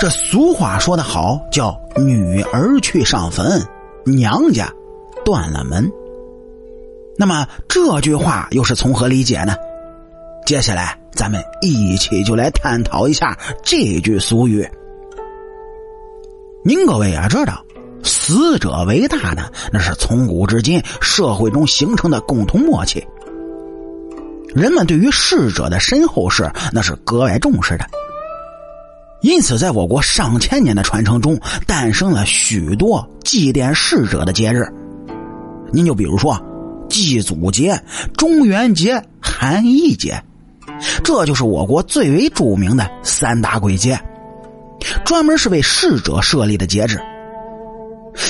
这俗话说得好，叫“女儿去上坟，娘家断了门”。那么这句话又是从何理解呢？接下来咱们一起就来探讨一下这句俗语。您各位啊，知道“死者为大”呢，那是从古至今社会中形成的共同默契。人们对于逝者的身后事那是格外重视的，因此在我国上千年的传承中，诞生了许多祭奠逝者的节日。您就比如说祭祖节、中元节、寒衣节，这就是我国最为著名的三大鬼节，专门是为逝者设立的节日。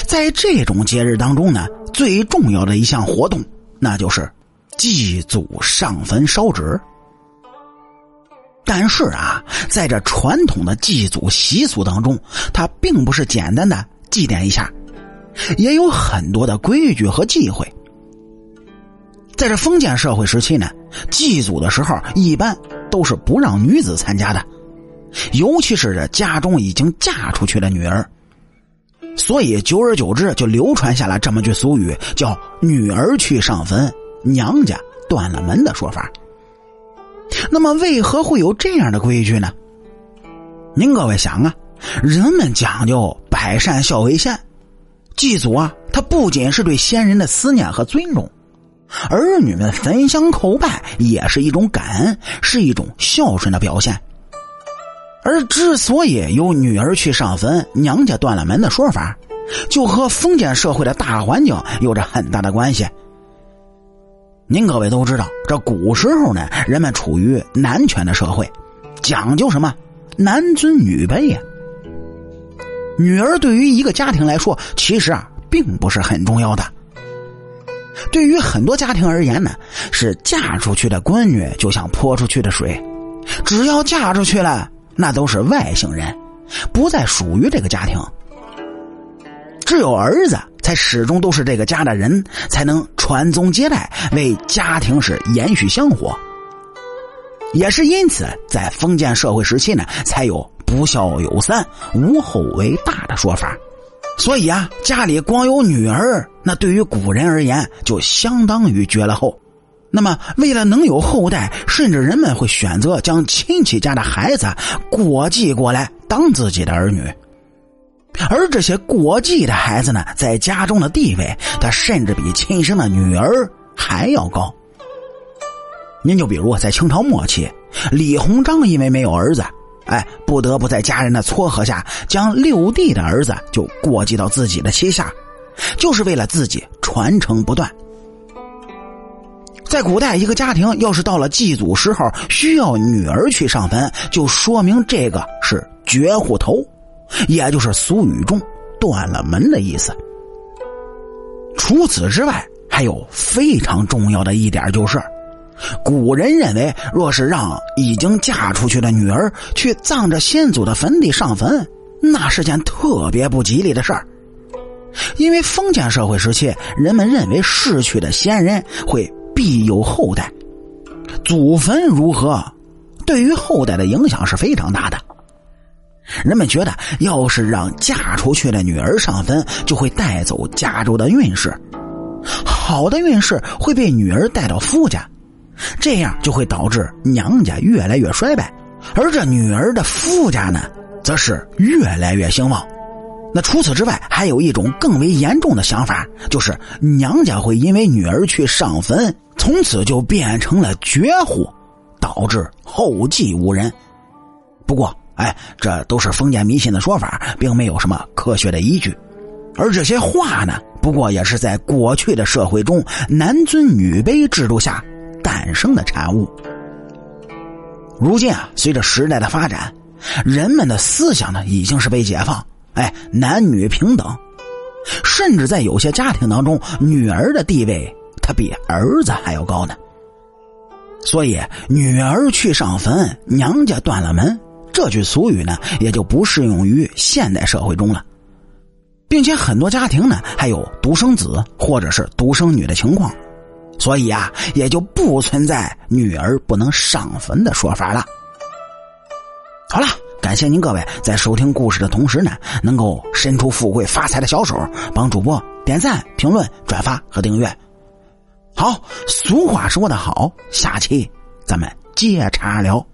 在这种节日当中呢，最重要的一项活动，那就是。祭祖上坟烧纸，但是啊，在这传统的祭祖习俗当中，它并不是简单的祭奠一下，也有很多的规矩和忌讳。在这封建社会时期呢，祭祖的时候一般都是不让女子参加的，尤其是这家中已经嫁出去的女儿，所以久而久之就流传下来这么句俗语，叫“女儿去上坟”。娘家断了门的说法，那么为何会有这样的规矩呢？您各位想啊，人们讲究百善孝为先，祭祖啊，它不仅是对先人的思念和尊重，儿女们焚香叩拜也是一种感恩，是一种孝顺的表现。而之所以有女儿去上坟，娘家断了门的说法，就和封建社会的大环境有着很大的关系。您各位都知道，这古时候呢，人们处于男权的社会，讲究什么？男尊女卑呀。女儿对于一个家庭来说，其实啊，并不是很重要的。对于很多家庭而言呢，是嫁出去的闺女就像泼出去的水，只要嫁出去了，那都是外姓人，不再属于这个家庭。只有儿子。才始终都是这个家的人，才能传宗接代，为家庭是延续香火。也是因此，在封建社会时期呢，才有“不孝有三，无后为大”的说法。所以啊，家里光有女儿，那对于古人而言，就相当于绝了后。那么，为了能有后代，甚至人们会选择将亲戚家的孩子过继过来当自己的儿女。而这些过继的孩子呢，在家中的地位，他甚至比亲生的女儿还要高。您就比如在清朝末期，李鸿章因为没有儿子，哎，不得不在家人的撮合下，将六弟的儿子就过继到自己的旗下，就是为了自己传承不断。在古代，一个家庭要是到了祭祖时候需要女儿去上坟，就说明这个是绝户头。也就是俗语中“断了门”的意思。除此之外，还有非常重要的一点就是，古人认为，若是让已经嫁出去的女儿去葬着先祖的坟地上坟，那是件特别不吉利的事儿。因为封建社会时期，人们认为逝去的先人会庇佑后代，祖坟如何，对于后代的影响是非常大的。人们觉得，要是让嫁出去的女儿上坟，就会带走家中的运势，好的运势会被女儿带到夫家，这样就会导致娘家越来越衰败，而这女儿的夫家呢，则是越来越兴旺。那除此之外，还有一种更为严重的想法，就是娘家会因为女儿去上坟，从此就变成了绝户，导致后继无人。哎，这都是封建迷信的说法，并没有什么科学的依据。而这些话呢，不过也是在过去的社会中男尊女卑制度下诞生的产物。如今啊，随着时代的发展，人们的思想呢已经是被解放，哎，男女平等，甚至在有些家庭当中，女儿的地位她比儿子还要高呢。所以，女儿去上坟，娘家断了门。这句俗语呢，也就不适用于现代社会中了，并且很多家庭呢还有独生子或者是独生女的情况，所以啊，也就不存在女儿不能上坟的说法了。好了。感谢您各位在收听故事的同时呢，能够伸出富贵发财的小手，帮主播点赞、评论、转发和订阅。好，俗话说得好，下期咱们接茬聊。